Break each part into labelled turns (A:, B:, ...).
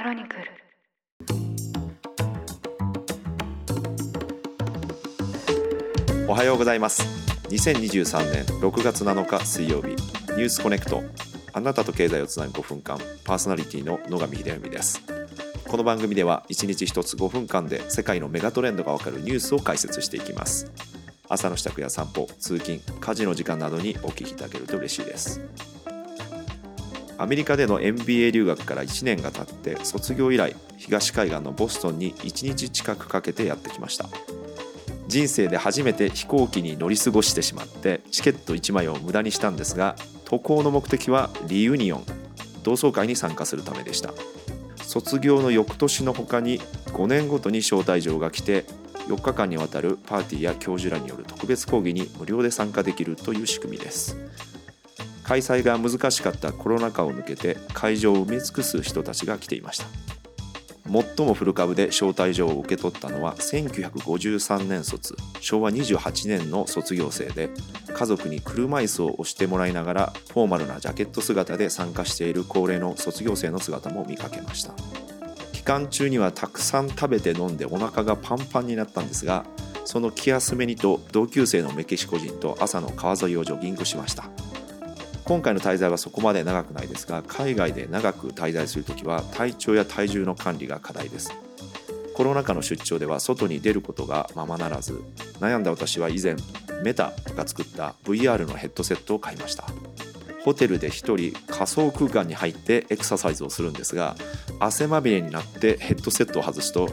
A: クロニクル。
B: おはようございます。2023年6月7日水曜日ニュースコネクト。あなたと経済をつなぐ5分間パーソナリティの野上秀文です。この番組では1日1つ5分間で世界のメガトレンドがわかるニュースを解説していきます。朝の支度や散歩通勤家事の時間などにお聞きいただけると嬉しいです。アメリカでの MBA 留学から1年が経って卒業以来東海岸のボストンに1日近くかけてやってきました。人生で初めて飛行機に乗り過ごしてしまってチケット1枚を無駄にしたんですが渡航の目的はリユニオン同窓会に参加するためでした。卒業の翌年の他に5年ごとに招待状が来て4日間にわたるパーティーや教授らによる特別講義に無料で参加できるという仕組みです。開催が難しかったコロナ禍を抜けて会場を埋め尽くす人たちが来ていました。最も古株で招待状を受け取ったのは1953年卒昭和28年の卒業生で家族に車椅子を押してもらいながらフォーマルなジャケット姿で参加している高齢の卒業生の姿も見かけました。期間中にはたくさん食べて飲んでお腹がパンパンになったんですがその気休めにと同級生のメキシコ人と朝の川沿いをジョギングしました。今回の滞在はそこまで長くないですが海外で長く滞在するときは体調や体重の管理が課題です。コロナ禍の出張では外に出ることがままならず悩んだ私は以前メタが作った VR のヘッドセットを買いました。ホテルで1人仮想空間に入ってエクササイズをするんですが汗まみれになってヘッドセットを外すと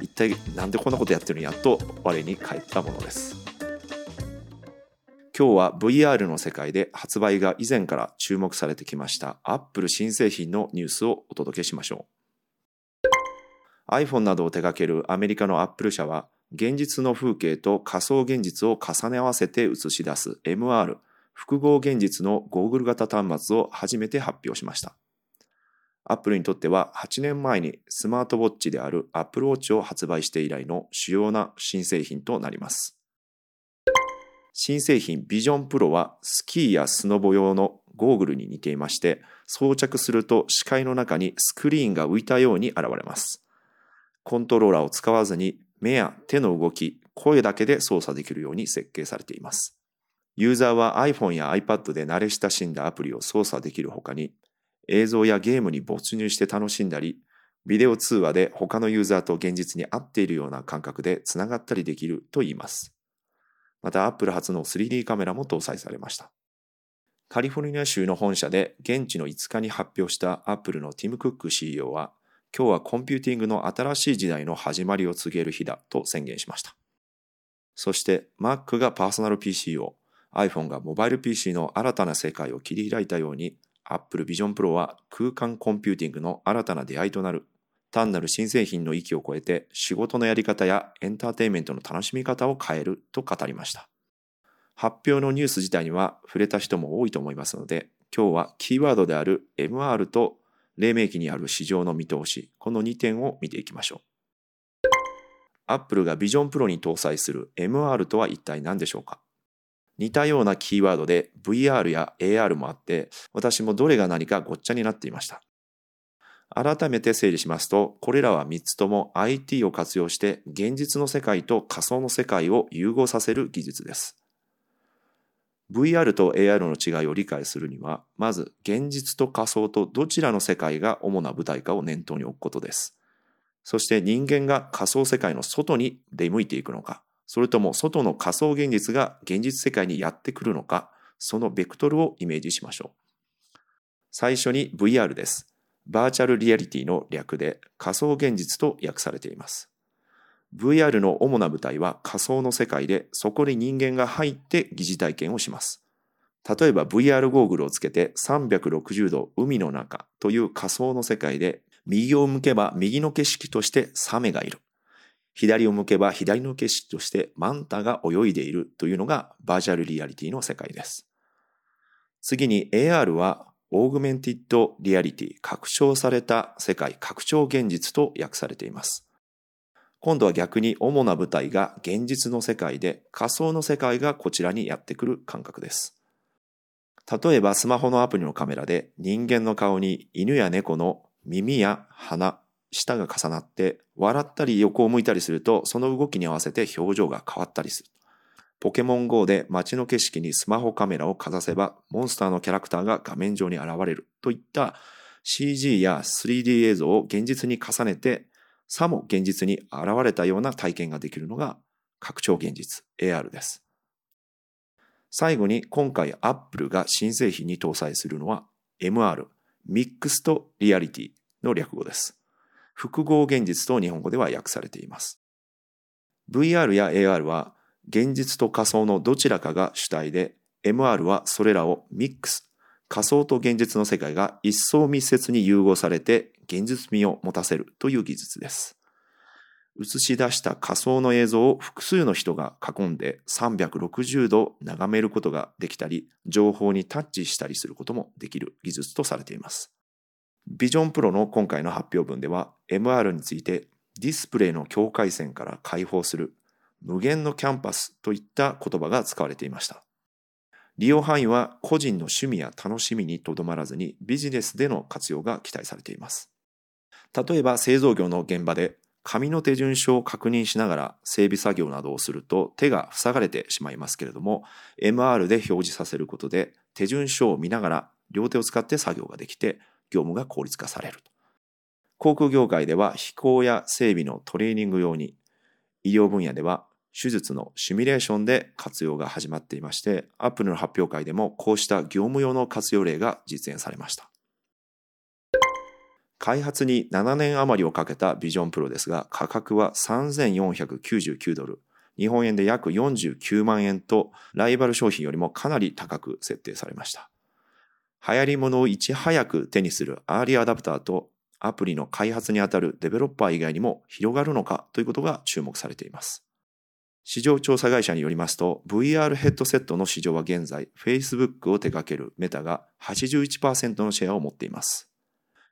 B: 一体なんでこんなことやってるんやと我に返ったものです。今日は VR の世界で発売が以前から注目されてきました。Apple 新製品のニュースをお届けしましょう。iPhone などを手掛けるアメリカの Apple 社は現実の風景と仮想現実を重ね合わせて映し出す MR 複合現実のゴーグル型端末を初めて発表しました。アップルにとっては8年前にスマートウォッチである Apple Watch を発売して以来の主要な新製品となります。新製品ビジョンプロはスキーやスノボ用のゴーグルに似ていまして装着すると視界の中にスクリーンが浮いたように現れます。コントローラーを使わずに目や手の動き声だけで操作できるように設計されています。ユーザーは iPhone や iPad で慣れ親しんだアプリを操作できるほかに映像やゲームに没入して楽しんだりビデオ通話で他のユーザーと現実に合っているような感覚でつながったりできると言います。また Apple 初の 3D カメラも搭載されました。カリフォルニア州の本社で現地の5日に発表した Apple のティム・クック CEO は今日はコンピューティングの新しい時代の始まりを告げる日だと宣言しました。そして Mac がパーソナル PC を iPhone がモバイル PC の新たな世界を切り開いたように Apple Vision Pro は空間コンピューティングの新たな出会いとなる単なる新製品の域を超えて仕事のやり方やエンターテインメントの楽しみ方を変えると語りました。発表のニュース自体には触れた人も多いと思いますので、今日はキーワードである MR と黎明期にある市場の見通し、この2点を見ていきましょう。Apple が Vision Pro に搭載する MR とは一体何でしょうか？似たようなキーワードで VR や AR もあって、私もどれが何かごっちゃになっていました。改めて整理しますと、これらは3つとも IT を活用して現実の世界と仮想の世界を融合させる技術です。VR と AR の違いを理解するには、まず現実と仮想とどちらの世界が主な舞台かを念頭に置くことです。そして人間が仮想世界の外に出向いていくのか、それとも外の仮想現実が現実世界にやってくるのか、そのベクトルをイメージしましょう。最初に VR です。バーチャルリアリティの略で仮想現実と訳されています。VR の主な舞台は仮想の世界でそこに人間が入って疑似体験をします。例えば VR ゴーグルをつけて360度海の中という仮想の世界で右を向けば右の景色としてサメがいる。左を向けば左の景色としてマンタが泳いでいるというのがバーチャルリアリティの世界です。次に AR は Augmented Reality、拡張された世界、拡張現実と訳されています。今度は逆に主な舞台が現実の世界で仮想の世界がこちらにやってくる感覚です。例えばスマホのアプリのカメラで人間の顔に犬や猫の耳や鼻、舌が重なって笑ったり横を向いたりするとその動きに合わせて表情が変わったりする。ポケモン GO で街の景色にスマホカメラをかざせばモンスターのキャラクターが画面上に現れるといった CG や 3D 映像を現実に重ねてさも現実に現れたような体験ができるのが拡張現実 AR です。最後に今回 Apple が新製品に搭載するのは MR、ミックストリアリティの略語です。複合現実と日本語では訳されています。VR や AR は現実と仮想のどちらかが主体で MR はそれらをミックス、仮想と現実の世界が一層密接に融合されて現実味を持たせるという技術です。映し出した仮想の映像を複数の人が囲んで360度眺めることができたり、情報にタッチしたりすることもできる技術とされています。ビジョンプロの今回の発表文では MR についてディスプレイの境界線から解放する無限のキャンパスといった言葉が使われていました。利用範囲は個人の趣味や楽しみにとどまらずにビジネスでの活用が期待されています。例えば製造業の現場で紙の手順書を確認しながら整備作業などをすると手が塞がれてしまいますけれども MR で表示させることで手順書を見ながら両手を使って作業ができて業務が効率化される航空業界では飛行や整備のトレーニング用に医療分野では手術のシミュレーションで活用が始まっていましてアップルの発表会でもこうした業務用の活用例が実現されました開発に7年余りをかけたビジョンプロですが、価格は3499ドル。日本円で約49万円と、ライバル商品よりもかなり高く設定されました。流行り物をいち早く手にするアーリーアダプターとアプリの開発にあたるデベロッパー以外にも広がるのかということが注目されています。市場調査会社によりますと、VR ヘッドセットの市場は現在、Facebook を手掛けるメタが81%のシェアを持っています。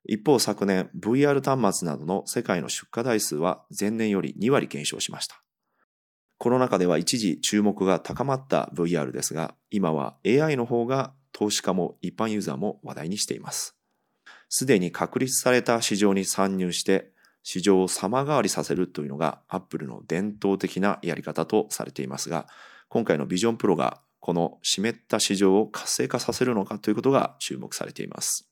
B: 一方昨年 VR 端末などの世界の出荷台数は前年より2割減少しました。コロナ禍では一時注目が高まった VR ですが、今は AI の方が投資家も一般ユーザーも話題にしています。すでに確立された市場に参入して市場を様変わりさせるというのが Apple の伝統的なやり方とされていますが、今回の Vision Pro がこの湿った市場を活性化させるのかということが注目されています。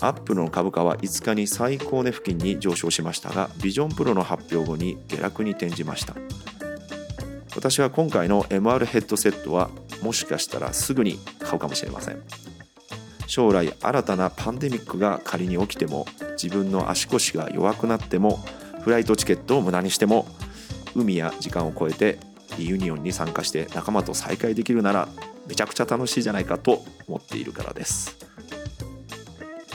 B: アップルの株価は5日に最高値付近に上昇しましたが、ビジョンプロの発表後に下落に転じました。私は今回の MR ヘッドセットはもしかしたらすぐに買うかもしれません。将来新たなパンデミックが仮に起きても自分の足腰が弱くなってもフライトチケットを無駄にしても海や時間を超えてリユニオンに参加して仲間と再会できるならめちゃくちゃ楽しいじゃないかと思っているからです。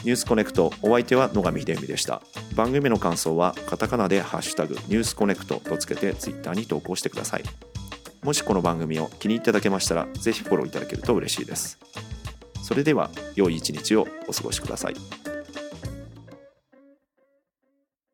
B: ニュースコネクトお相手は野上秀美でした。番組の感想はカタカナでハッシュタグニュースコネクトとつけてツイッターに投稿してください。もしこの番組を気に入っていただけましたらぜひフォローいただけると嬉しいです。それでは良い一日をお過ごしください。